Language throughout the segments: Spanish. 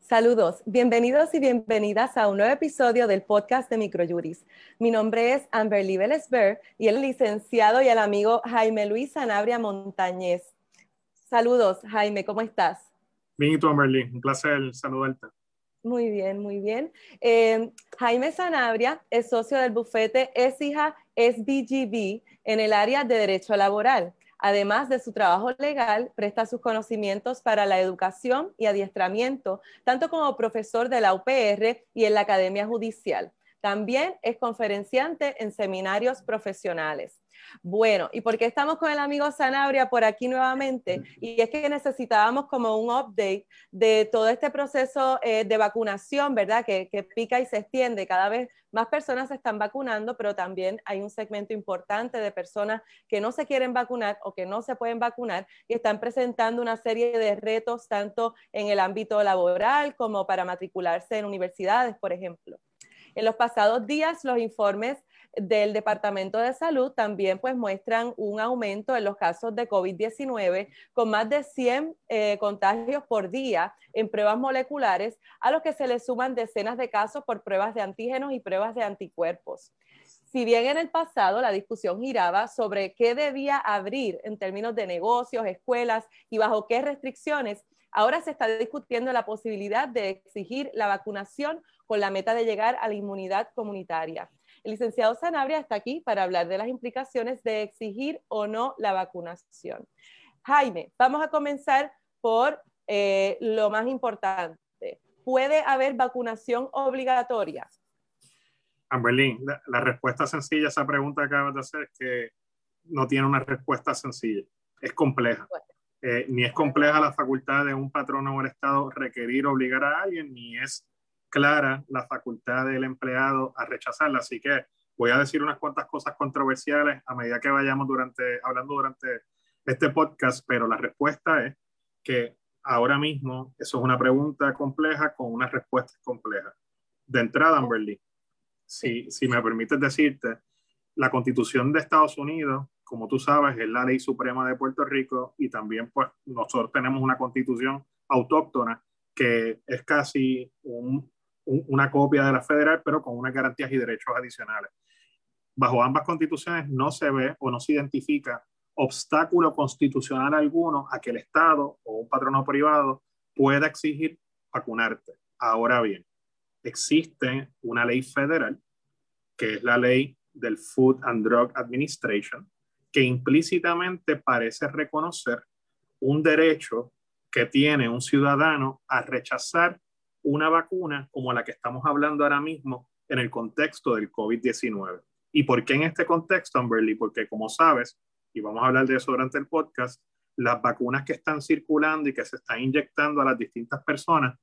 Saludos, bienvenidos y bienvenidas a un nuevo episodio del podcast de Microjuris. Mi nombre es Amberly Vélez y el licenciado y el amigo Jaime Luis Sanabria Montañez. Saludos, Jaime, ¿cómo estás? Bien, y tú, Amberly, un placer saludarte. Muy bien, muy bien. Eh, Jaime Sanabria es socio del bufete ESIJA SBGB en el área de Derecho Laboral. Además de su trabajo legal, presta sus conocimientos para la educación y adiestramiento, tanto como profesor de la UPR y en la Academia Judicial. También es conferenciante en seminarios profesionales. Bueno, ¿y por qué estamos con el amigo Sanabria por aquí nuevamente? Y es que necesitábamos como un update de todo este proceso eh, de vacunación, ¿verdad? Que, que, pica y se extiende. Cada vez más personas se están vacunando, pero también hay un segmento importante de personas que no se quieren vacunar o que no se pueden vacunar y están presentando una serie de retos tanto en el ámbito laboral como para matricularse en universidades, por ejemplo. En los pasados días, los informes del Departamento de Salud también pues muestran un aumento en los casos de COVID-19 con más de 100 eh, contagios por día en pruebas moleculares, a los que se le suman decenas de casos por pruebas de antígenos y pruebas de anticuerpos. Si bien en el pasado la discusión giraba sobre qué debía abrir en términos de negocios, escuelas y bajo qué restricciones, ahora se está discutiendo la posibilidad de exigir la vacunación con la meta de llegar a la inmunidad comunitaria. El licenciado Sanabria está aquí para hablar de las implicaciones de exigir o no la vacunación. Jaime, vamos a comenzar por eh, lo más importante. ¿Puede haber vacunación obligatoria? Amberlín, la, respuesta sencilla a esa pregunta que acabas de hacer es que no tiene una respuesta sencilla, es compleja. Eh, ni es compleja la facultad de un patrono o el Estado requerir obligar a alguien, ni es clara la facultad del empleado a rechazarla. Así que voy a decir unas cuantas cosas controversiales a medida que vayamos durante, hablando durante este podcast, pero la respuesta es que ahora mismo eso es una pregunta compleja con una respuesta compleja. De entrada, Amberly, si, si me permites decirte, la constitución de Estados Unidos, como tú sabes, es la ley suprema de Puerto Rico y también pues nosotros tenemos una constitución autóctona que es casi un, una copia de la federal, pero con unas garantías y derechos adicionales. Bajo ambas constituciones no se ve o no se identifica obstáculo constitucional alguno a que el Estado o un patrono privado pueda exigir vacunarte. Ahora bien, existe una ley federal, que es la ley del Food and Drug Administration, que implícitamente parece reconocer un derecho que tiene un ciudadano a rechazar una vacuna como la que estamos hablando ahora mismo en el contexto del COVID-19. ¿Y por qué en este contexto, Amberly? Porque como sabes, y vamos a hablar de eso durante el podcast, las vacunas que están circulando y que se están inyectando a las distintas personas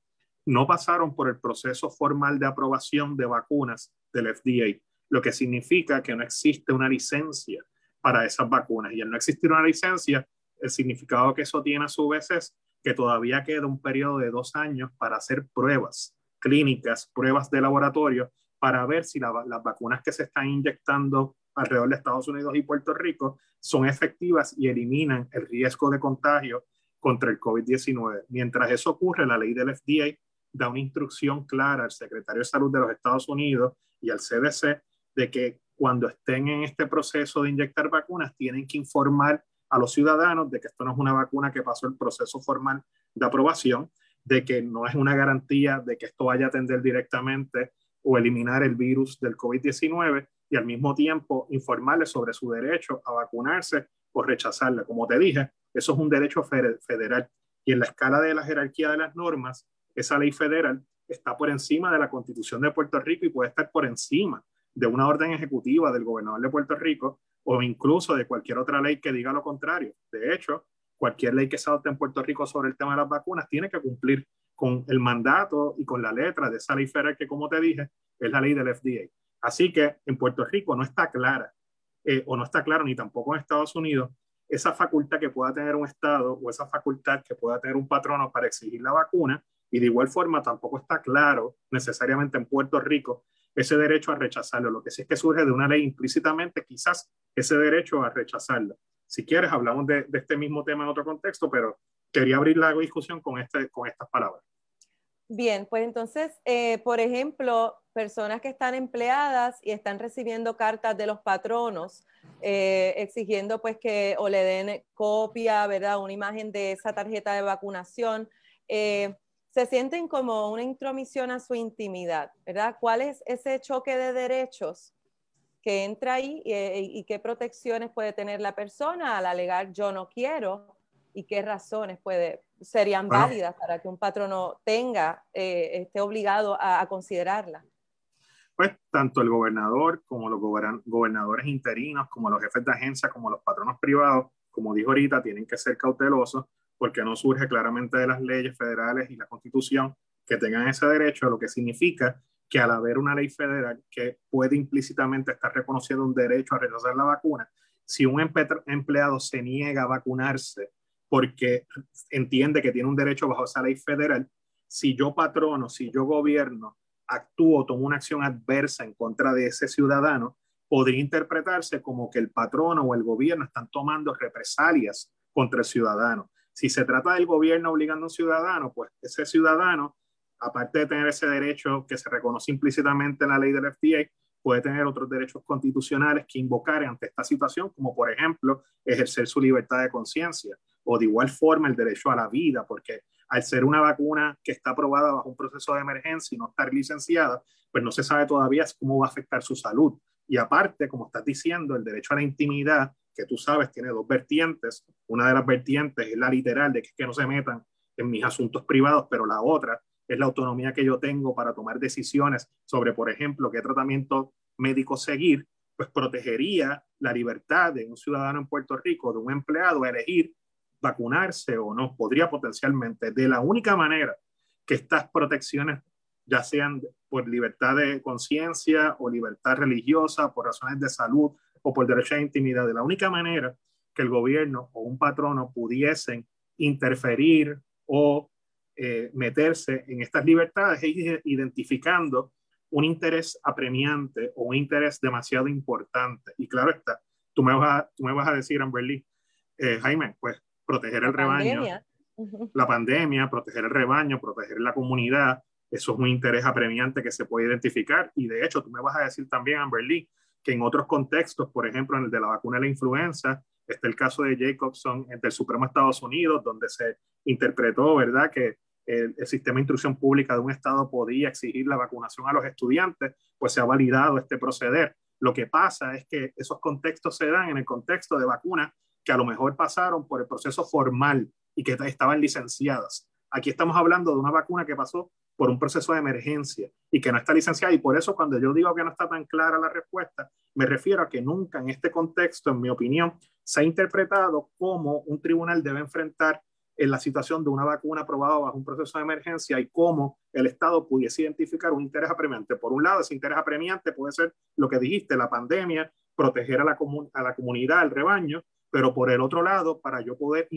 no pasaron por el proceso formal de aprobación de vacunas del FDA, lo que significa que no existe una licencia para esas vacunas. Y al no existir una licencia, el significado que eso tiene a su vez es que todavía queda un periodo de dos años para hacer pruebas clínicas, pruebas de laboratorio, para ver si las vacunas que se están inyectando alrededor de Estados Unidos y Puerto Rico son efectivas y eliminan el riesgo de contagio contra el COVID-19. Mientras eso ocurre, la ley del FDA da una instrucción clara al secretario de Salud de los Estados Unidos y al CDC de que cuando estén en este proceso de inyectar vacunas tienen que informar a los ciudadanos de que esto no es una vacuna que pasó el proceso formal de aprobación, de que no es una garantía de que esto vaya a atender directamente o eliminar el virus del COVID-19 y al mismo tiempo informarles sobre su derecho a vacunarse o rechazarla. Como te dije, eso es un derecho federal y en la escala de la jerarquía de las normas, esa ley federal está por encima de la constitución de Puerto Rico y puede estar por encima de una orden ejecutiva del gobernador de Puerto Rico o incluso de cualquier otra ley que diga lo contrario. De hecho, cualquier ley que se adopte en Puerto Rico sobre el tema de las vacunas tiene que cumplir con el mandato y con la letra de esa ley federal que, como te dije, es la ley del FDA. Así que en Puerto Rico no está clara, eh, o no está claro ni tampoco en Estados Unidos, esa facultad que pueda tener un Estado o esa facultad que pueda tener un patrono para exigir la vacuna. Y de igual forma tampoco está claro necesariamente en Puerto Rico ese derecho a rechazarlo. Lo que sí es que surge de una ley implícitamente, quizás ese derecho a rechazarlo. Si quieres, hablamos de, este mismo tema en otro contexto, pero quería abrir la discusión con, este, con estas palabras. Bien, pues entonces, eh, por ejemplo, personas que están empleadas y están recibiendo cartas de los patronos eh, exigiendo pues que o le den copia, ¿verdad? Una imagen de esa tarjeta de vacunación. Eh, se sienten como una intromisión a su intimidad, ¿verdad? ¿Cuál es ese choque de derechos que entra ahí y, qué protecciones puede tener la persona al alegar yo no quiero y qué razones puede, serían válidas para que un patrono tenga, eh, esté obligado a considerarla? pues tanto el gobernador como los gobernadores interinos, como los jefes de agencia, como los patronos privados, como dijo ahorita, tienen que ser cautelosos porque no surge claramente de las leyes federales y la constitución que tengan ese derecho, lo que significa que al haber una ley federal que puede implícitamente estar reconociendo un derecho a rechazar la vacuna, si un empleado se niega a vacunarse porque entiende que tiene un derecho bajo esa ley federal, si yo patrono, si yo gobierno actúo, tomo una acción adversa en contra de ese ciudadano, podría interpretarse como que el patrono o el gobierno están tomando represalias contra el ciudadano. Si se trata del gobierno obligando a un ciudadano, pues ese ciudadano, aparte de tener ese derecho que se reconoce implícitamente en la ley del FDA, puede tener otros derechos constitucionales que invocar ante esta situación, como por ejemplo ejercer su libertad de conciencia o de igual forma el derecho a la vida, porque al ser una vacuna que está aprobada bajo un proceso de emergencia y no estar licenciada, pues no se sabe todavía cómo va a afectar su salud. Y aparte, como estás diciendo, el derecho a la intimidad, que tú sabes tiene dos vertientes. Una de las vertientes es la literal de que, no se metan en mis asuntos privados, pero la otra es la autonomía que yo tengo para tomar decisiones sobre, por ejemplo, qué tratamiento médico seguir, pues protegería la libertad de un ciudadano en Puerto Rico, de un empleado, a elegir vacunarse o no, podría potencialmente, de la única manera que estas protecciones, ya sean por libertad de conciencia o libertad religiosa, por razones de salud o por derecho a intimidad, de la única manera que el gobierno o un patrono pudiesen interferir o eh, meterse en estas libertades es identificando un interés apremiante o un interés demasiado importante. Y claro está, tú me vas a, tú me vas a decir, Amberly, eh, Jaime, pues proteger el rebaño, la pandemia, proteger el rebaño, proteger la comunidad, eso es un interés apremiante que se puede identificar. Y de hecho, tú me vas a decir también, Amberly, que en otros contextos, por ejemplo, en el de la vacuna de la influenza, está el caso de Jacobson del Supremo Estados Unidos, donde se interpretó, ¿verdad?, que el, el, sistema de instrucción pública de un estado podía exigir la vacunación a los estudiantes, pues se ha validado este proceder. Lo que pasa es que esos contextos se dan en el contexto de vacunas que a lo mejor pasaron por el proceso formal y que estaban licenciadas. Aquí estamos hablando de una vacuna que pasó por un proceso de emergencia y que no está licenciada. Y por eso cuando yo digo que no está tan clara la respuesta, me refiero a que nunca en este contexto, en mi opinión, se ha interpretado cómo un tribunal debe enfrentar en la situación de una vacuna aprobada bajo un proceso de emergencia y cómo el Estado pudiese identificar un interés apremiante. Por un lado, ese interés apremiante puede ser lo que dijiste, la pandemia, proteger a la, a la comunidad, al rebaño, pero por el otro lado, para yo poder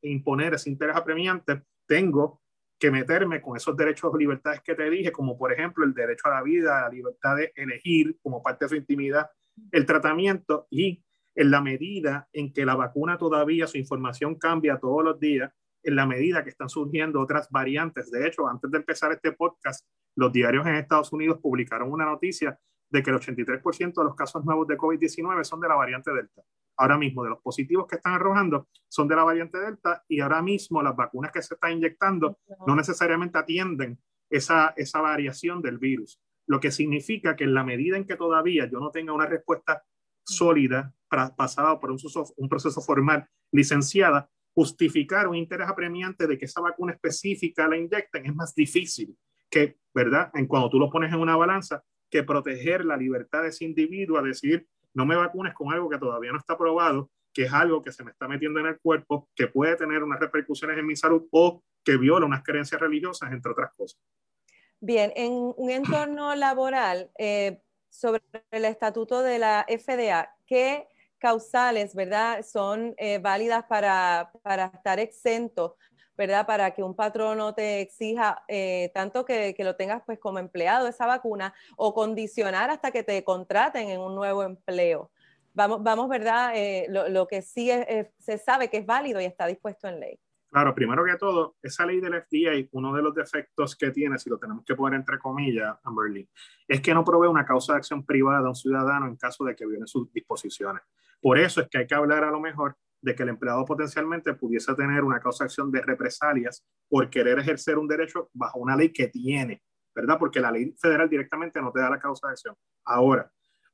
imponer ese interés apremiante, tengo que meterme con esos derechos o libertades que te dije, como por ejemplo el derecho a la vida, la libertad de elegir como parte de su intimidad el tratamiento y en la medida en que la vacuna todavía su información cambia todos los días, en la medida que están surgiendo otras variantes. De hecho, antes de empezar este podcast, los diarios en Estados Unidos publicaron una noticia de que el 83% de los casos nuevos de COVID-19 son de la variante Delta ahora mismo de los positivos que están arrojando son de la variante Delta y ahora mismo las vacunas que se están inyectando no necesariamente atienden esa, esa variación del virus, lo que significa que en la medida en que todavía yo no tenga una respuesta sólida pasada por un, un proceso formal licenciada, justificar un interés apremiante de que esa vacuna específica la inyecten es más difícil que, ¿verdad? En cuando tú lo pones en una balanza, que proteger la libertad de ese individuo a decidir no me vacunes con algo que todavía no está probado, que es algo que se me está metiendo en el cuerpo, que puede tener unas repercusiones en mi salud o que viola unas creencias religiosas, entre otras cosas. Bien, en un entorno laboral, eh, sobre el estatuto de la FDA, ¿qué causales, verdad, son eh, válidas para, para, estar exento, ¿verdad? Para que un patrono te exija eh, tanto que, lo tengas pues como empleado esa vacuna o condicionar hasta que te contraten en un nuevo empleo. Vamos, vamos ¿verdad? Eh, lo, que sí se sabe que es válido y está dispuesto en ley. Claro, primero que todo, esa ley del FDA, uno de los defectos que tiene, si lo tenemos que poner entre comillas, Amberly, es que no provee una causa de acción privada a un ciudadano en caso de que viole sus disposiciones. Por eso es que hay que hablar a lo mejor de que el empleado potencialmente pudiese tener una causa de acción de represalias por querer ejercer un derecho bajo una ley que tiene, ¿verdad? Porque la ley federal directamente no te da la causa de acción. Ahora,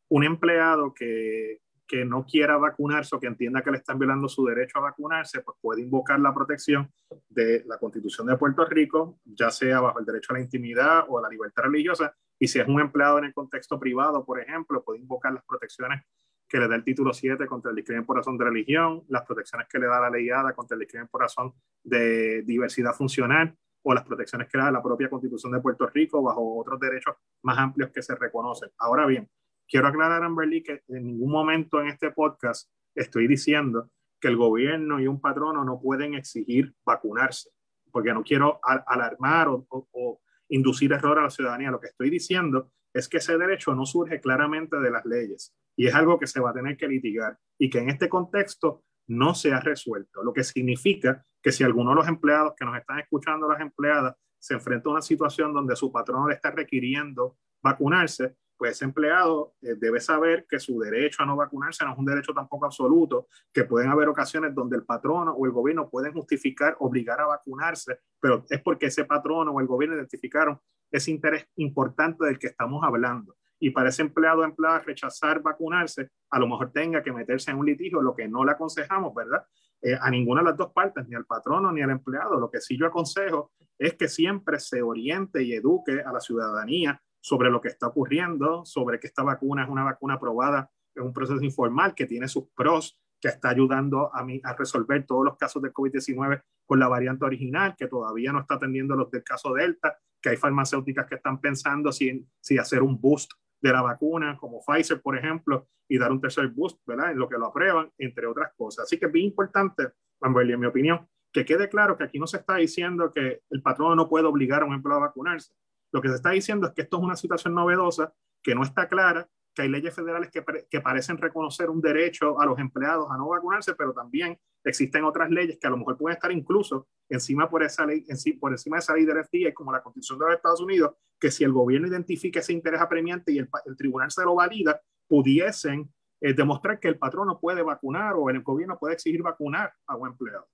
un empleado que, que no quiera vacunarse o que entienda que le están violando su derecho a vacunarse, pues puede invocar la protección de la Constitución de Puerto Rico, ya sea bajo el derecho a la intimidad o a la libertad religiosa, y si es un empleado en el contexto privado, por ejemplo, puede invocar las protecciones que le da el título 7 contra el discrimen por razón de religión, las protecciones que le da la ley ADA contra el discrimen por razón de diversidad funcional o las protecciones que le da la propia Constitución de Puerto Rico bajo otros derechos más amplios que se reconocen. Ahora bien, quiero aclarar, Amberly, que en ningún momento en este podcast estoy diciendo que el gobierno y un patrono no pueden exigir vacunarse, porque no quiero alarmar o, o inducir error a la ciudadanía. Lo que estoy diciendo es que ese derecho no surge claramente de las leyes y es algo que se va a tener que litigar y que en este contexto no se ha resuelto, lo que significa que si alguno de los empleados que nos están escuchando, las empleadas, se enfrenta a una situación donde su patrón le está requiriendo vacunarse, pues ese empleado eh, debe saber que su derecho a no vacunarse no es un derecho tampoco absoluto, que pueden haber ocasiones donde el patrono o el gobierno pueden justificar, obligar a vacunarse, pero es porque ese patrono o el gobierno identificaron ese interés importante del que estamos hablando y para ese empleado o empleada rechazar vacunarse, a lo mejor tenga que meterse en un litigio, lo que no le aconsejamos, ¿verdad? Eh, a ninguna de las dos partes, ni al patrono ni al empleado. Lo que sí yo aconsejo es que siempre se oriente y eduque a la ciudadanía sobre lo que está ocurriendo, sobre que esta vacuna es una vacuna aprobada en un proceso informal que tiene sus pros, que está ayudando a, mí, a resolver todos los casos de COVID-19 con la variante original, que todavía no está atendiendo los del caso Delta, que hay farmacéuticas que están pensando si, hacer un boost de la vacuna, como Pfizer, por ejemplo, y dar un tercer boost, ¿verdad? En lo que lo aprueban, entre otras cosas. Así que es bien importante, en mi opinión, que quede claro que aquí no se está diciendo que el patrón no puede obligar a un empleado a vacunarse. Lo que se está diciendo es que esto es una situación novedosa, que no está clara que hay leyes federales que, parecen reconocer un derecho a los empleados a no vacunarse, pero también existen otras leyes que a lo mejor pueden estar incluso encima por esa ley, en, por encima de esa ley de FDA, como la Constitución de los Estados Unidos, que si el gobierno identifica ese interés apremiante y el, tribunal se lo valida, pudiesen eh, demostrar que el patrón no puede vacunar o el gobierno puede exigir vacunar a un empleado.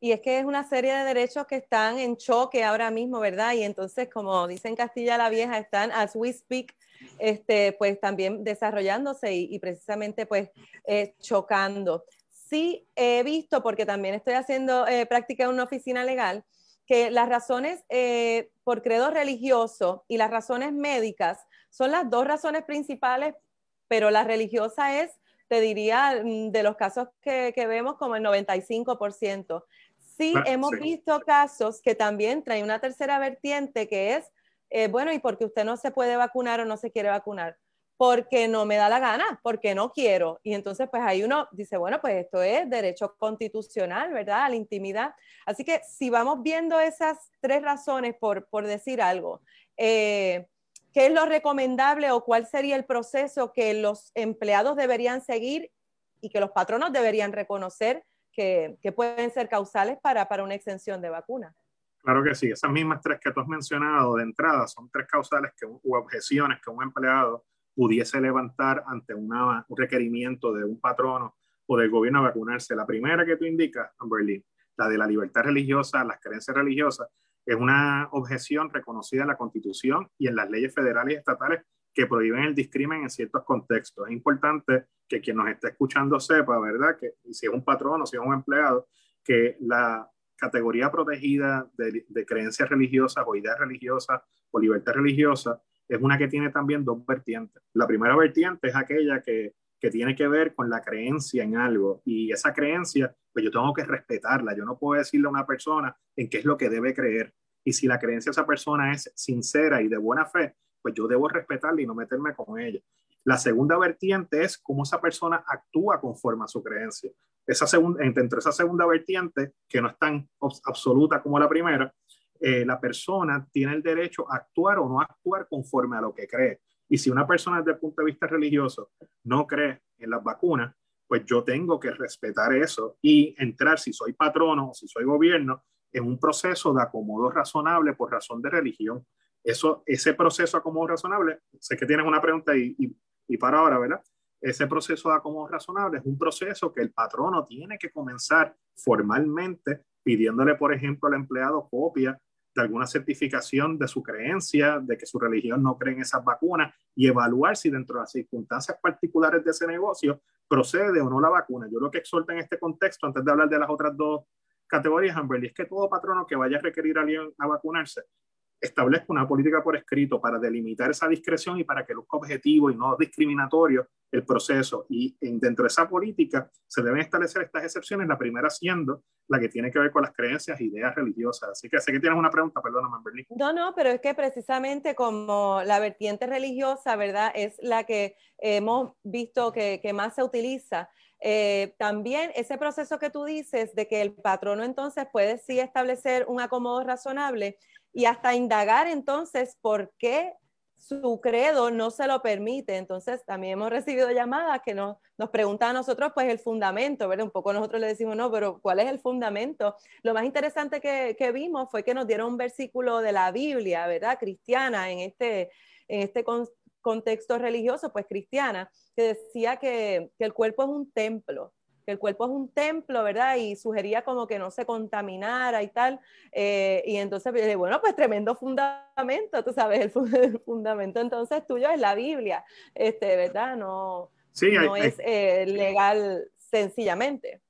Y es que es una serie de derechos que están en choque ahora mismo, ¿verdad? Y entonces, como dicen Castilla la Vieja, están as we speak este, pues también desarrollándose y, precisamente pues eh, chocando. Sí he visto, porque también estoy haciendo eh, práctica en una oficina legal, que las razones eh, por credo religioso y las razones médicas son las dos razones principales, pero la religiosa es, te diría, mm, de los casos que, vemos como el 95%. Sí, hemos visto casos que también traen una tercera vertiente que es eh, bueno, ¿y por qué usted no se puede vacunar o no se quiere vacunar? Porque no me da la gana, porque no quiero. Y entonces, pues ahí uno dice, bueno, pues esto es derecho constitucional, ¿verdad? A la intimidad. Así que si vamos viendo esas tres razones, por, por decir algo, eh, ¿qué es lo recomendable o cuál sería el proceso que los empleados deberían seguir y que los patronos deberían reconocer que, que pueden ser causales para, para una exención de vacuna? Claro que sí, esas mismas tres que tú has mencionado de entrada son tres causales que, u objeciones que un empleado pudiese levantar ante una, un requerimiento de un patrono o del gobierno a vacunarse. La primera que tú indicas, Amberly, la de la libertad religiosa, las creencias religiosas, es una objeción reconocida en la Constitución y en las leyes federales y estatales que prohíben el discrimen en ciertos contextos. Es importante que quien nos esté escuchando sepa, ¿verdad? Que si es un patrono, si es un empleado, que la categoría protegida de, creencias religiosas o ideas religiosas o libertad religiosa es una que tiene también dos vertientes. La primera vertiente es aquella que, que tiene que ver con la creencia en algo y esa creencia, pues yo tengo que respetarla. Yo no puedo decirle a una persona en qué es lo que debe creer. Y si la creencia de esa persona es sincera y de buena fe, pues yo debo respetarla y no meterme con ella. La segunda vertiente es cómo esa persona actúa conforme a su creencia. Esa segunda, entre esa segunda vertiente, que no es tan absoluta como la primera, eh, la persona tiene el derecho a actuar o no actuar conforme a lo que cree. Y si una persona desde el punto de vista religioso no cree en las vacunas, pues yo tengo que respetar eso y entrar, si soy patrono o si soy gobierno, en un proceso de acomodo razonable por razón de religión. Eso, ese proceso de acomodo razonable, sé que tienes una pregunta y, y, para ahora, ¿verdad? Ese proceso de acomodo razonable es un proceso que el patrono tiene que comenzar formalmente pidiéndole, por ejemplo, al empleado copia de alguna certificación de su creencia, de que su religión no cree en esas vacunas y evaluar si dentro de las circunstancias particulares de ese negocio procede o no la vacuna. Yo lo que exhorto en este contexto, antes de hablar de las otras dos categorías, Amberly, es que todo patrono que vaya a requerir a alguien a vacunarse establezca una política por escrito para delimitar esa discreción y para que luzca objetivo y no discriminatorio el proceso. Y dentro de esa política se deben establecer estas excepciones, la primera siendo la que tiene que ver con las creencias e ideas religiosas. Así que sé que tienes una pregunta, perdóname, Berlín. No, no, pero es que precisamente como la vertiente religiosa, ¿verdad? Es la que hemos visto que, que más se utiliza. Eh, también ese proceso que tú dices de que el patrono entonces puede sí establecer un acomodo razonable, y hasta indagar entonces por qué su credo no se lo permite. Entonces, también hemos recibido llamadas que nos, nos preguntan a nosotros, pues, el fundamento, ¿verdad? Un poco nosotros le decimos, no, pero ¿cuál es el fundamento? Lo más interesante que, que vimos fue que nos dieron un versículo de la Biblia, ¿verdad? Cristiana, en este, en este contexto religioso, pues cristiana, que decía que, que el cuerpo es un templo que el cuerpo es un templo, ¿verdad? Y sugería como que no se contaminara y tal. Eh, y entonces, bueno, pues tremendo fundamento, tú sabes, el, fundamento entonces tuyo es la Biblia, este, ¿verdad? No, no es eh, legal sencillamente.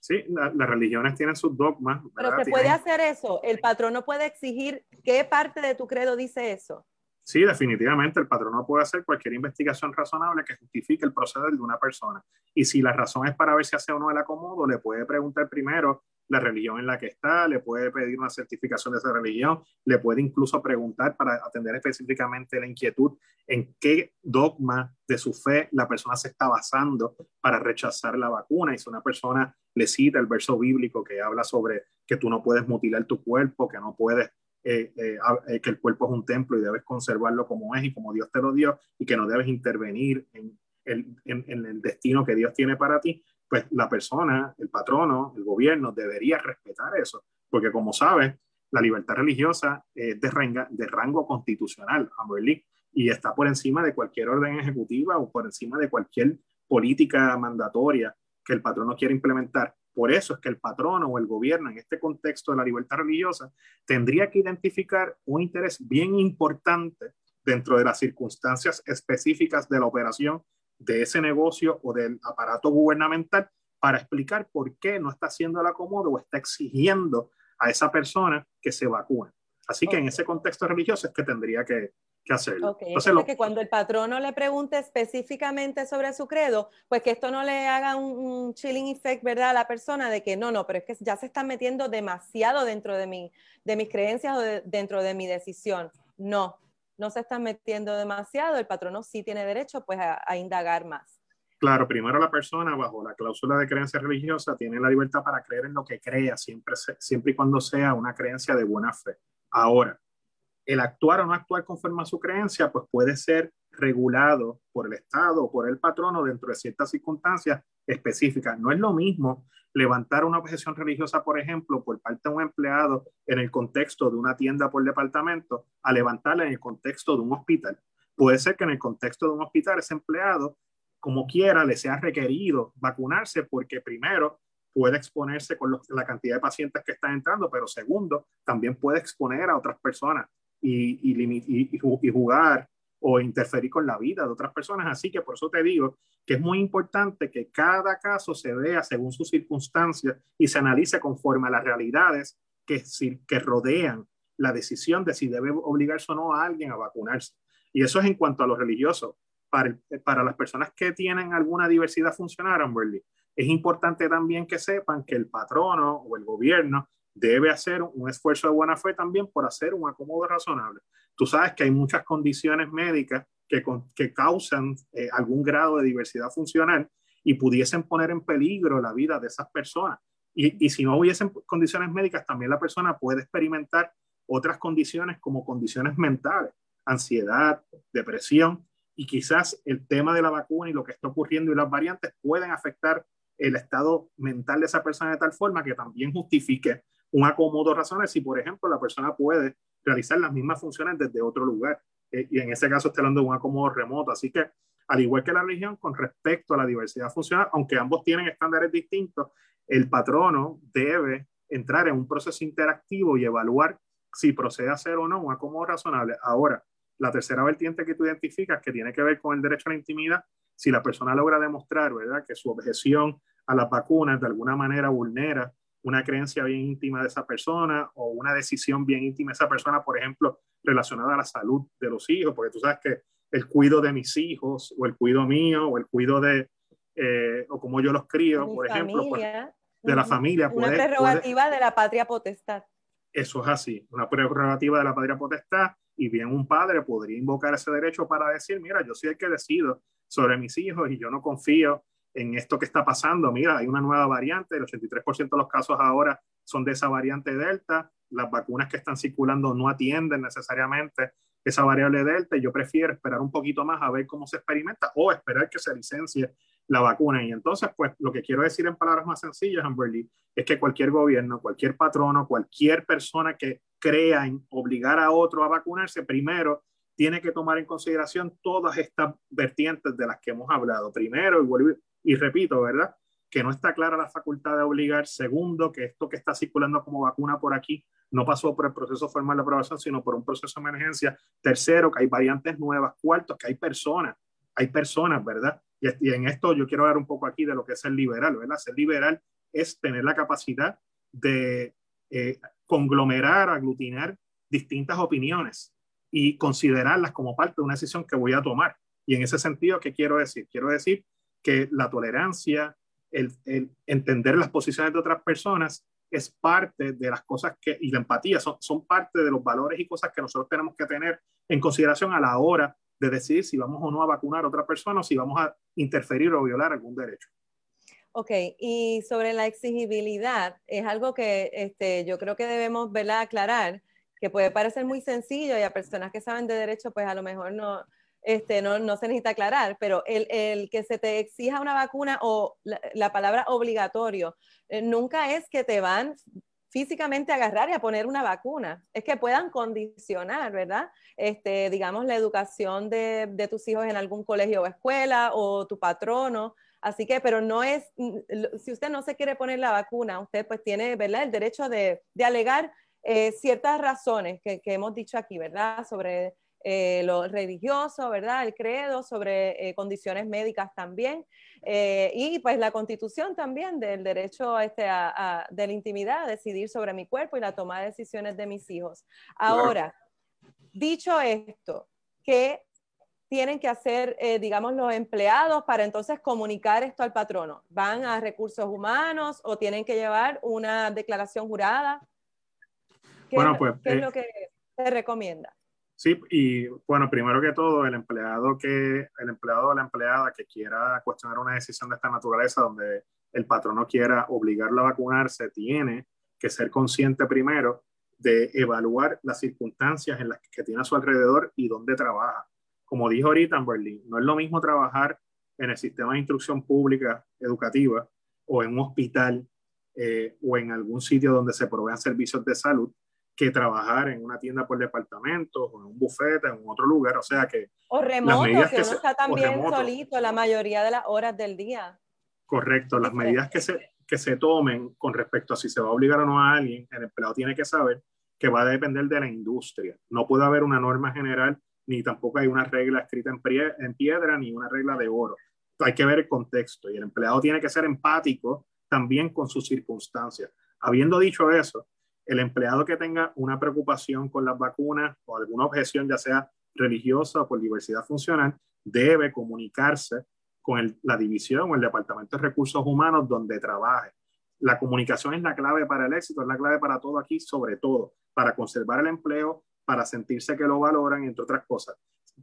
Sí, las religiones tienen sus dogmas. Pero se puede hacer eso. El patrón no puede exigir qué parte de tu credo dice eso. Sí, definitivamente el patrono puede hacer cualquier investigación razonable que justifique el proceder de una persona. Y si la razón es para ver si hace o no el acomodo, le puede preguntar primero la religión en la que está, le puede pedir una certificación de esa religión, le puede incluso preguntar para atender específicamente la inquietud en qué dogma de su fe la persona se está basando para rechazar la vacuna. Y si una persona le cita el verso bíblico que habla sobre que tú no puedes mutilar tu cuerpo, que no puedes eh, eh, eh, que el cuerpo es un templo y debes conservarlo como es y como Dios te lo dio y que no debes intervenir en el, destino que Dios tiene para ti, pues la persona, el patrono, el gobierno debería respetar eso, porque como sabes, la libertad religiosa es de, rango, constitucional, y está por encima de cualquier orden ejecutiva o por encima de cualquier política mandatoria que el patrono quiera implementar. Por eso es que el patrono o el gobierno, en este contexto de la libertad religiosa, tendría que identificar un interés bien importante dentro de las circunstancias específicas de la operación de ese negocio o del aparato gubernamental para explicar por qué no está haciendo el acomodo o está exigiendo a esa persona que se vacune. Así que en ese contexto religioso es que tendría que, que hacerlo. Entonces, que cuando el patrono le pregunte específicamente sobre su credo, pues que esto no le haga un, chilling effect, ¿verdad? A la persona de que no, no, pero es que ya se están metiendo demasiado dentro de, mi, de mis creencias o dentro de mi decisión. No, no se están metiendo demasiado, el patrono sí tiene derecho pues a, indagar más. Claro, primero la persona bajo la cláusula de creencia religiosa tiene la libertad para creer en lo que crea, siempre, siempre y cuando sea una creencia de buena fe. Ahora, el actuar o no actuar conforme a su creencia, pues puede ser regulado por el Estado o por el patrono dentro de ciertas circunstancias específicas. No es lo mismo levantar una objeción religiosa, por ejemplo, por parte de un empleado en el contexto de una tienda por departamento, a levantarla en el contexto de un hospital. Puede ser que en el contexto de un hospital ese empleado, como quiera, le sea requerido vacunarse porque primero puede exponerse con la cantidad de pacientes que están entrando, pero segundo, también puede exponer a otras personas y, y, y, jugar o interferir con la vida de otras personas. Así que por eso te digo que es muy importante que cada caso se vea según sus circunstancias y se analice conforme a las realidades que, que rodean la decisión de si debe obligarse o no a alguien a vacunarse. Y eso es en cuanto a lo religioso. Para, para las personas que tienen alguna diversidad funcional, Amberly, es importante también que sepan que el patrono o el gobierno debe hacer un esfuerzo de buena fe también por hacer un acomodo razonable. Tú sabes que hay muchas condiciones médicas que, que causan eh, algún grado de diversidad funcional y pudiesen poner en peligro la vida de esas personas. Y, y si no hubiesen condiciones médicas, también la persona puede experimentar otras condiciones como condiciones mentales, ansiedad, depresión, y quizás el tema de la vacuna y lo que está ocurriendo y las variantes pueden afectar el estado mental de esa persona de tal forma que también justifique un acomodo razones si, por ejemplo, la persona puede realizar las mismas funciones desde otro lugar. Eh, y en ese caso estoy hablando de un acomodo remoto. Así que, al igual que la religión, con respecto a la diversidad funcional, aunque ambos tienen estándares distintos, el patrono debe entrar en un proceso interactivo y evaluar si procede a ser o no un acomodo razonable. Ahora, la tercera vertiente que tú identificas, que tiene que ver con el derecho a la intimidad, si la persona logra demostrar, ¿verdad?, que su objeción a las vacunas de alguna manera vulnera una creencia bien íntima de esa persona o una decisión bien íntima de esa persona, por ejemplo, relacionada a la salud de los hijos, porque tú sabes que el cuido de mis hijos o el cuido mío o el cuido de, eh, o como yo los crío, por ejemplo, pues, de la familia. Una prerrogativa de la patria potestad. Eso es así, una prerrogativa de la patria potestad y bien un padre podría invocar ese derecho para decir, mira, yo soy el que decido sobre mis hijos y yo no confío en esto que está pasando. Mira, hay una nueva variante, el 83% de los casos ahora son de esa variante Delta, las vacunas que están circulando no atienden necesariamente esa variable Delta y yo prefiero esperar un poquito más a ver cómo se experimenta o esperar que se licencie la vacuna. Y entonces, pues lo que quiero decir en palabras más sencillas, Amberly, es que cualquier gobierno, cualquier patrono, cualquier persona que crea en obligar a otro a vacunarse, primero tiene que tomar en consideración todas estas vertientes de las que hemos hablado. Primero, y, y repito, ¿verdad? Que no está clara la facultad de obligar. Segundo, que esto que está circulando como vacuna por aquí no pasó por el proceso formal de aprobación, sino por un proceso de emergencia. Tercero, que hay variantes nuevas. Cuarto, que hay personas, hay personas, ¿verdad? Y, en esto yo quiero hablar un poco aquí de lo que es ser liberal, ¿verdad? Ser liberal es tener la capacidad de eh, conglomerar, aglutinar distintas opiniones y considerarlas como parte de una decisión que voy a tomar. Y en ese sentido, ¿qué quiero decir? Quiero decir que la tolerancia, el, entender las posiciones de otras personas es parte de las cosas que, y la empatía son, son parte de los valores y cosas que nosotros tenemos que tener en consideración a la hora de decidir si vamos o no a vacunar a otra persona o si vamos a interferir o violar algún derecho. Ok, y sobre la exigibilidad, es algo que este, yo creo que debemos verla aclarar, que puede parecer muy sencillo y a personas que saben de derecho, pues a lo mejor no, este, no, se necesita aclarar, pero el, que se te exija una vacuna o la, la palabra obligatorio, eh, nunca es que te van físicamente agarrar y a poner una vacuna, es que puedan condicionar, ¿verdad? Este, digamos, la educación de, tus hijos en algún colegio o escuela o tu patrono. Así que, pero no es, si usted no se quiere poner la vacuna, usted pues tiene, ¿verdad? El derecho de, de alegar eh, ciertas razones que, que, hemos dicho aquí, ¿verdad? Sobre eh, lo religioso, ¿verdad? El credo, sobre eh, condiciones médicas también. Eh, y pues la constitución también del derecho este, a, a, de la intimidad, a decidir sobre mi cuerpo y la toma de decisiones de mis hijos. Ahora, dicho esto, ¿qué tienen que hacer, digamos, los empleados para entonces comunicar esto al patrono? ¿Van a recursos humanos o tienen que llevar una declaración jurada? ¿Qué, bueno, pues, ¿qué es lo que se recomienda? Sí, y bueno, primero que todo, el empleado que, el empleado o la empleada que quiera cuestionar una decisión de esta naturaleza, donde el patrono quiera obligarlo a vacunarse, tiene que ser consciente primero de evaluar las circunstancias en las que tiene a su alrededor y dónde trabaja. Como dijo ahorita en Berlín, no es lo mismo trabajar en el sistema de instrucción pública educativa o en un hospital eh, o en algún sitio donde se provean servicios de salud que trabajar en una tienda por departamento o en un bufete, en otro lugar. O sea que. O remoto, que, uno está también solito la mayoría de las horas del día. Correcto, las medidas que se, que se tomen con respecto a si se va a obligar o no a alguien, el empleado tiene que saber que va a depender de la industria. No puede haber una norma general, ni tampoco hay una regla escrita en, en piedra, ni una regla de oro. Hay que ver el contexto y el empleado tiene que ser empático también con sus circunstancias. Habiendo dicho eso, el empleado que tenga una preocupación con las vacunas o alguna objeción, ya sea religiosa o por diversidad funcional, debe comunicarse con la división o el Departamento de Recursos Humanos donde trabaje. La comunicación es la clave para el éxito, es la clave para todo aquí, sobre todo para conservar el empleo, para sentirse que lo valoran, entre otras cosas.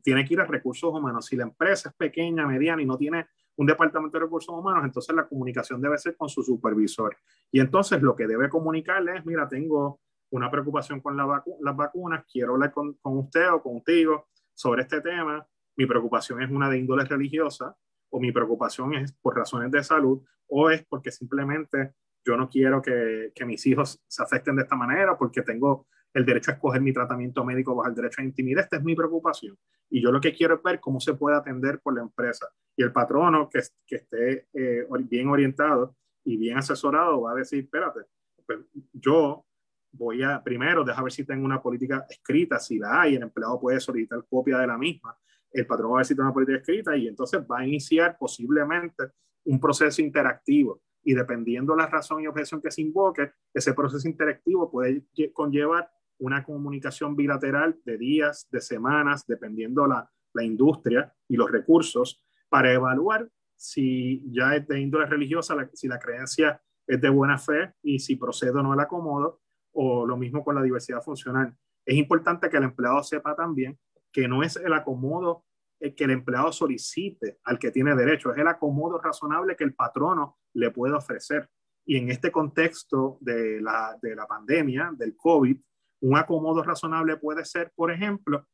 Tiene que ir a recursos humanos. Si la empresa es pequeña, mediana y no tiene un departamento de recursos humanos, entonces la comunicación debe ser con su supervisor. Y entonces lo que debe comunicarle es, mira, tengo una preocupación con la las vacunas, quiero hablar con, con usted o contigo sobre este tema, mi preocupación es una de índole religiosa o mi preocupación es por razones de salud o es porque simplemente yo no quiero que, que mis hijos se afecten de esta manera porque tengo el derecho a escoger mi tratamiento médico bajo el derecho a intimidad. Esta es mi preocupación. Y yo lo que quiero es ver cómo se puede atender por la empresa. Y el patrono que, que esté eh, bien orientado y bien asesorado va a decir, espérate, pues yo voy a, primero, deja ver si tengo una política escrita, si la hay, el empleado puede solicitar copia de la misma, el patrón va a ver si tiene una política escrita y entonces va a iniciar posiblemente un proceso interactivo. Y dependiendo la razón y objeción que se invoque, ese proceso interactivo puede conllevar una comunicación bilateral de días, de semanas, dependiendo la, la industria y los recursos, para evaluar si ya es de índole religiosa, si la creencia es de buena fe y si procedo o no el acomodo, o lo mismo con la diversidad funcional. Es importante que el empleado sepa también que no es el acomodo que el empleado solicite al que tiene derecho, es el acomodo razonable que el patrono le puede ofrecer. Y en este contexto de la, de la pandemia, del COVID, un acomodo razonable puede ser, por ejemplo,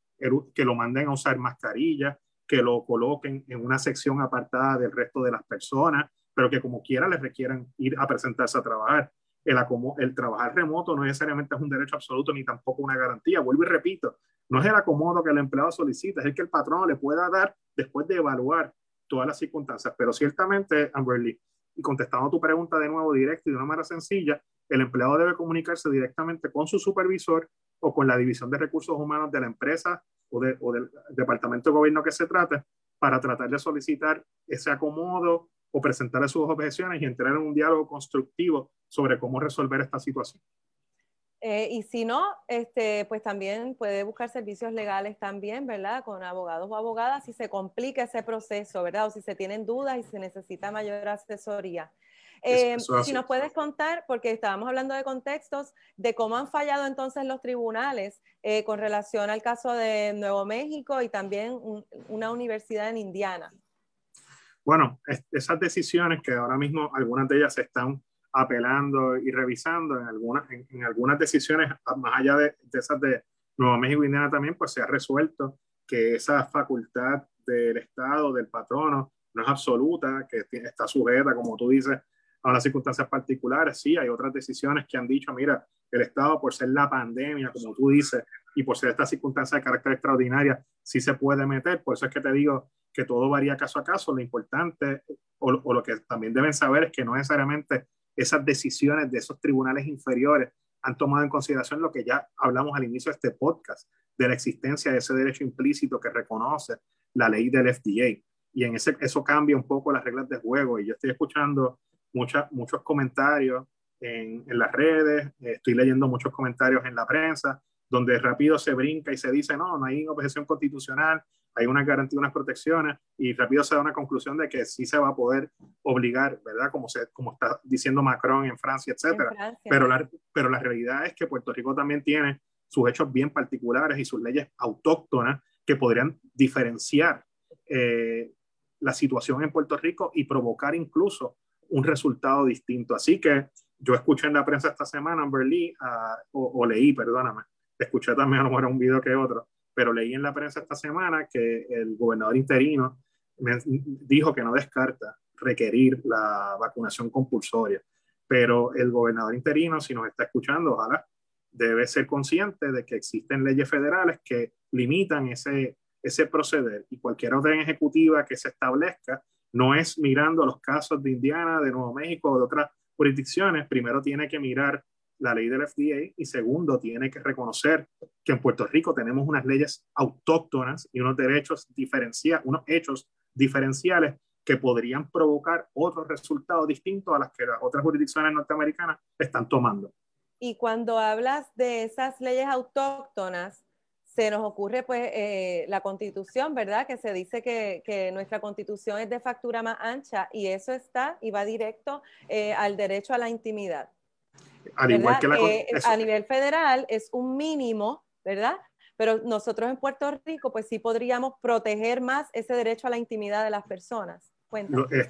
que lo manden a usar mascarilla, que lo coloquen en una sección apartada del resto de las personas, pero que como quiera les requieran ir a presentarse a trabajar. El, el trabajar remoto no necesariamente es un derecho absoluto ni tampoco una garantía. Vuelvo y repito, no es el acomodo que el empleado solicita, es el que el patrón le pueda dar después de evaluar todas las circunstancias. Pero ciertamente, Amberly, y contestando tu pregunta de nuevo directo y de una manera sencilla, el empleado debe comunicarse directamente con su supervisor o con la división de recursos humanos de la empresa o, del departamento de gobierno que se trate para tratar de solicitar ese acomodo o presentarle sus objeciones y entrar en un diálogo constructivo sobre cómo resolver esta situación. Eh, y si no, este, pues también puede buscar servicios legales también, ¿verdad? Con abogados o abogadas si se complica ese proceso, ¿verdad? O si se tienen dudas y se necesita mayor asesoría. Eh, si nos puedes contar, porque estábamos hablando de contextos, de cómo han fallado entonces los tribunales eh, con relación al caso de Nuevo México y también una universidad en Indiana. Bueno, esas decisiones que ahora mismo algunas de ellas están apelando y revisando en algunas, en, algunas decisiones, más allá de, esas de Nuevo México y Indiana también, pues se ha resuelto que esa facultad del Estado, del patrono, no es absoluta, que está sujeta, como tú dices, a unas circunstancias particulares. Sí, hay otras decisiones que han dicho, mira, el Estado, por ser la pandemia, como tú dices, y por ser esta circunstancia de carácter extraordinaria, sí se puede meter. Por eso es que te digo que todo varía caso a caso. Lo importante, o, o lo que también deben saber, es que no necesariamente esas decisiones de esos tribunales inferiores han tomado en consideración lo que ya hablamos al inicio de este podcast, de la existencia de ese derecho implícito que reconoce la ley del FDA. Y en ese, eso cambia un poco las reglas de juego. Y yo estoy escuchando muchos comentarios en, en, las redes, estoy leyendo muchos comentarios en la prensa, donde rápido se brinca y se dice, no, no hay objeción constitucional, hay una garantía, unas protecciones, y rápido se da una conclusión de que sí se va a poder obligar, ¿verdad? Como, se, como está diciendo Macron en Francia, etcétera. Pero, la, pero la realidad es que Puerto Rico también tiene sus hechos bien particulares y sus leyes autóctonas que podrían diferenciar eh, la situación en Puerto Rico y provocar incluso un resultado distinto. Así que yo escuché en la prensa esta semana, en Berlín, uh, o, leí, perdóname, escuché también a lo mejor un video que otro, pero leí en la prensa esta semana que el gobernador interino dijo que no descarta requerir la vacunación compulsoria. Pero el gobernador interino, si nos está escuchando, ojalá, debe ser consciente de que existen leyes federales que limitan ese, ese proceder y cualquier orden ejecutiva que se establezca no es mirando los casos de Indiana, de Nuevo México o de otras jurisdicciones, primero tiene que mirar la ley del FDA y segundo, tiene que reconocer que en Puerto Rico tenemos unas leyes autóctonas y unos derechos diferenciales, unos hechos diferenciales que podrían provocar otros resultados distintos a las que las otras jurisdicciones norteamericanas están tomando. Y cuando hablas de esas leyes autóctonas, se nos ocurre pues eh, la constitución, ¿verdad? Que se dice que, que, nuestra constitución es de factura más ancha y eso está y va directo eh, al derecho a la intimidad. Al igual que la, eh, a nivel federal es un mínimo, ¿verdad? pero nosotros en Puerto Rico, pues sí podríamos proteger más ese derecho a la intimidad de las personas.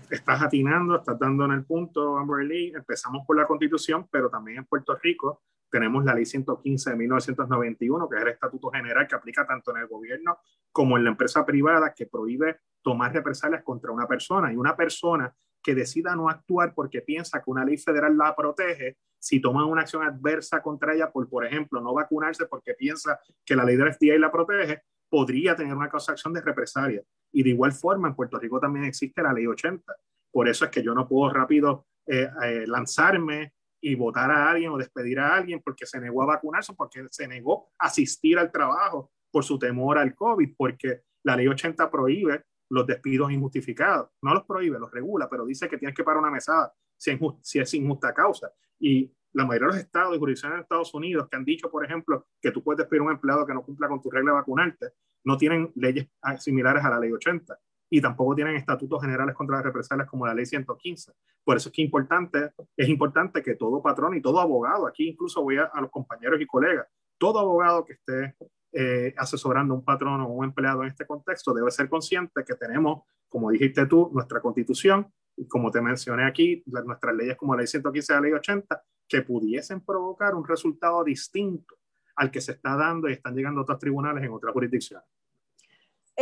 estás atinando, estás dando en el punto, Amber Lee. Empezamos por la Constitución, pero también en Puerto Rico tenemos la Ley 115 de 1991, que es el Estatuto General que aplica tanto en el gobierno como en la empresa privada, que prohíbe tomar represalias contra una persona. Y una persona que decida no actuar porque piensa que una ley federal la protege, si toma una acción adversa contra ella por, por ejemplo, no vacunarse porque piensa que la ley del FDA la protege, podría tener una causa de acción de represalia. Y de igual forma, en Puerto Rico también existe la ley 80. Por eso es que yo no puedo rápido eh, eh, lanzarme y votar a alguien o despedir a alguien porque se negó a vacunarse, porque se negó a asistir al trabajo por su temor al COVID, porque la ley 80 prohíbe los despidos injustificados. No los prohíbe, los regula, pero dice que tienes que pagar una mesada si es, si es injusta causa. Y la mayoría de los estados y jurisdicciones de Estados Unidos que han dicho, por ejemplo, que tú puedes despedir a un empleado que no cumpla con tu regla de vacunarte, no tienen leyes similares a la ley 80 y tampoco tienen estatutos generales contra las represalias como la ley 115. Por eso es que importante, es importante que todo patrón y todo abogado, aquí incluso voy a, a los compañeros y colegas, todo abogado que esté eh, asesorando a un patrón o un empleado en este contexto debe ser consciente que tenemos, como dijiste tú, nuestra constitución y como te mencioné aquí, nuestras leyes como la ley 115 y la ley 80, que pudiesen provocar un resultado distinto al que se está dando y están llegando otros tribunales en otras jurisdicciones.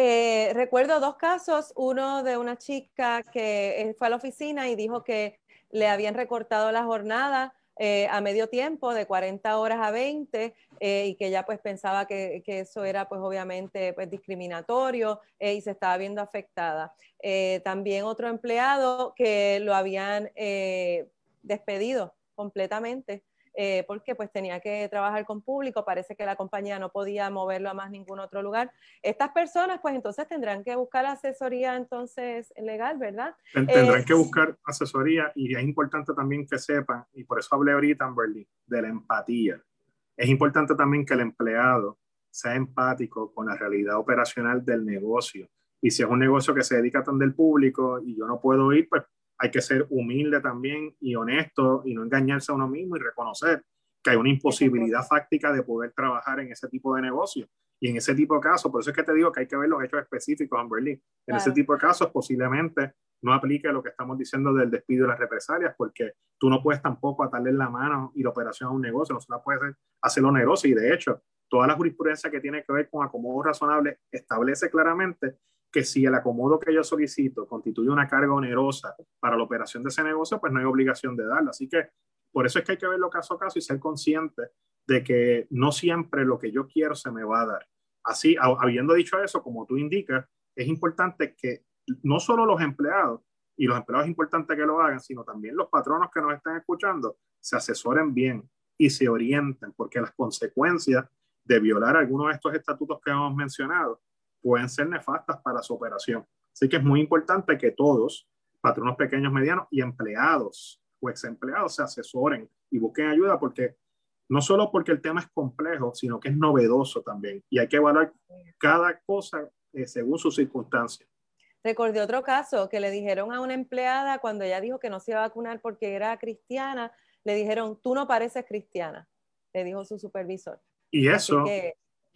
Eh, recuerdo dos casos, uno de una chica que fue a la oficina y dijo que le habían recortado la jornada eh, a medio tiempo, de 40 horas a 20, eh, y que ella pues pensaba que, eso era pues obviamente pues discriminatorio eh, y se estaba viendo afectada. también otro empleado que lo habían despedido completamente eh, porque pues tenía que trabajar con público, parece que la compañía no podía moverlo a más ningún otro lugar. Estas personas pues entonces tendrán que buscar asesoría entonces legal, ¿verdad? Tendrán que buscar asesoría y es importante también que sepan, y por eso hablé ahorita, Amberly, de la empatía. Es importante también que el empleado sea empático con la realidad operacional del negocio. Y si es un negocio que se dedica a atender público y yo no puedo ir, pues hay que ser humilde también y honesto y no engañarse a uno mismo y reconocer que hay una imposibilidad fáctica de poder trabajar en ese tipo de negocio. Y en ese tipo de casos, por eso es que te digo que hay que ver los hechos específicos, Amberly. En ese tipo de casos posiblemente no aplique lo que estamos diciendo del despido y las represalias, porque tú no puedes tampoco atarle la mano y la operación a un negocio, no se la puedes hacer onerosa. Y de hecho, toda la jurisprudencia que tiene que ver con acomodo razonable establece claramente que si el acomodo que yo solicito constituye una carga onerosa para la operación de ese negocio, pues no hay obligación de darla. Así que por eso es que hay que verlo caso a caso y ser consciente de que no siempre lo que yo quiero se me va a dar. Así, habiendo dicho eso, como tú indicas, es importante que no solo los empleados, y los empleados es importante que lo hagan, sino también los patronos que nos están escuchando se asesoren bien y se orienten, porque las consecuencias de violar algunos de estos estatutos que hemos mencionado pueden ser nefastas para su operación. Así que es muy importante que todos, patronos pequeños, medianos y empleados o ex empleados se asesoren y busquen ayuda porque no solo porque el tema es complejo, sino que es novedoso también y hay que evaluar cada cosa eh, según sus circunstancias. Recordé otro caso que le dijeron a una empleada cuando ella dijo que no se iba a vacunar porque era cristiana, le dijeron, tú no pareces cristiana, le dijo su supervisor. Y eso,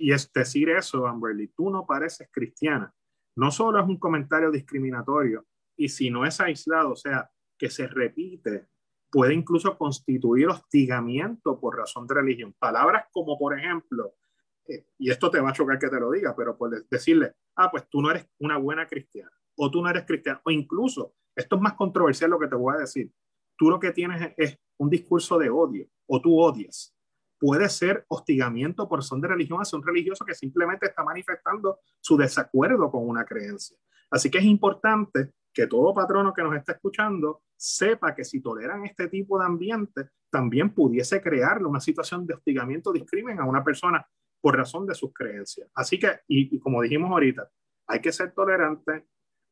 y es decir eso, Amberly, tú no pareces cristiana. No solo es un comentario discriminatorio, y si no es aislado, o sea, que se repite, puede incluso constituir hostigamiento por razón de religión. Palabras como, por ejemplo, eh, y esto te va a chocar que te lo diga, pero por decirle, ah, pues tú no eres una buena cristiana, o tú no eres cristiana, o incluso, esto es más controversial lo que te voy a decir, tú lo que tienes es un discurso de odio, o tú odias puede ser hostigamiento por son de religión hacia un religioso que simplemente está manifestando su desacuerdo con una creencia. Así que es importante que todo patrono que nos está escuchando sepa que si toleran este tipo de ambiente, también pudiese crearle una situación de hostigamiento, discrimen a una persona por razón de sus creencias. Así que, y, y como dijimos ahorita, hay que ser tolerante,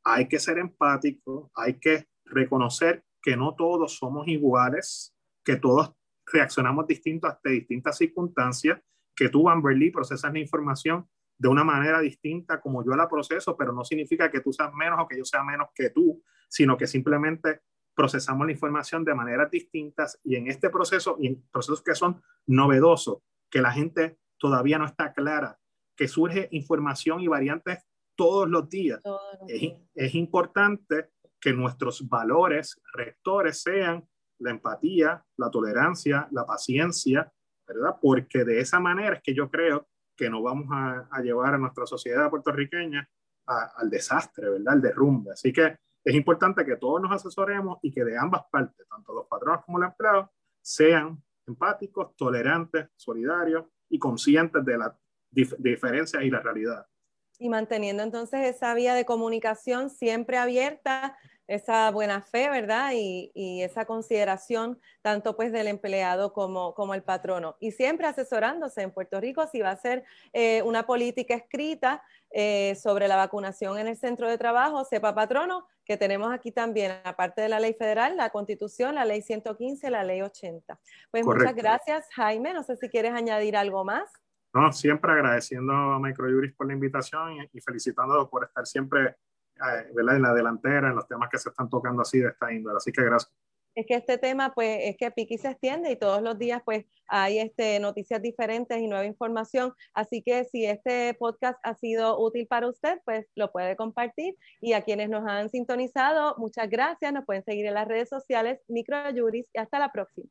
hay que ser empático, hay que reconocer que no todos somos iguales, que todos reaccionamos distinto ante distintas circunstancias, que tú, Amberly, procesas la información de una manera distinta como yo la proceso, pero no significa que tú seas menos o que yo sea menos que tú, sino que simplemente procesamos la información de maneras distintas y en este proceso, y en procesos que son novedosos, que la gente todavía no está clara que surge información y variantes todos los días. Es, importante que nuestros valores rectores sean la empatía, la tolerancia, la paciencia, ¿verdad? Porque de esa manera es que yo creo que no vamos a, llevar a nuestra sociedad puertorriqueña al desastre, ¿verdad? Al derrumbe. Así que es importante que todos nos asesoremos y que de ambas partes, tanto los patronos como los empleados, sean empáticos, tolerantes, solidarios y conscientes de las diferencias y la realidad. Y manteniendo entonces esa vía de comunicación siempre abierta, esa buena fe, ¿verdad? Y, esa consideración tanto pues del empleado como, como el patrono. Y siempre asesorándose en Puerto Rico si va a ser eh, una política escrita eh, sobre la vacunación en el centro de trabajo, sepa patrono que tenemos aquí también, aparte de la ley federal, la constitución, la ley 115, la ley 80. Pues muchas gracias, Jaime. No sé si quieres añadir algo más. No, siempre agradeciendo a Microjuris por la invitación y, y felicitándolos por estar siempre eh, ¿verdad? en la delantera, en los temas que se están tocando así de esta índole. Así que gracias. Es que este tema, pues, es que Piqui se extiende y todos los días, pues, hay este, noticias diferentes y nueva información. Así que si este podcast ha sido útil para usted, pues lo puede compartir. Y a quienes nos han sintonizado, muchas gracias. Nos pueden seguir en las redes sociales, Microjuris, y hasta la próxima.